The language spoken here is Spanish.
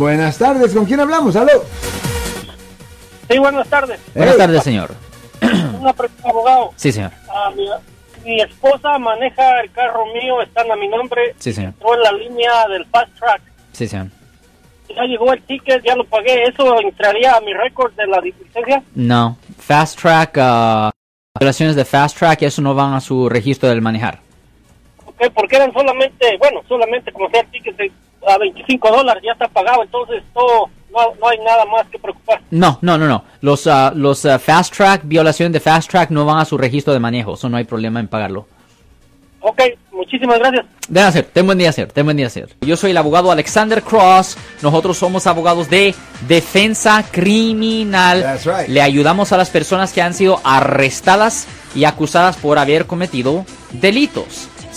Buenas tardes, ¿con quién hablamos? ¿Aló? Sí, buenas tardes. Buenas tardes, señor. Una pregunta, abogado. Sí, señor. Ah, mi, mi esposa maneja el carro mío, está a mi nombre. Sí, señor. Entró en la línea del Fast Track. Sí, señor. Ya llegó el ticket, ya lo pagué. ¿Eso entraría a mi récord de la licencia? No. Fast Track, uh, violaciones de Fast Track, eso no van a su registro del manejar. Ok, porque eran solamente, bueno, solamente como sea el ticket de, a 25 dólares, ya está pagado. Entonces, todo, no, no hay nada más que preocupar. No, no, no, no. Los, uh, los uh, Fast Track, violaciones de Fast Track no van a su registro de manejo. Eso no hay problema en pagarlo. Ok, muchísimas gracias. De hacer, ten buen día, ser, ten buen día, ser. Yo soy el abogado Alexander Cross. Nosotros somos abogados de defensa criminal. That's right. Le ayudamos a las personas que han sido arrestadas y acusadas por haber cometido delitos.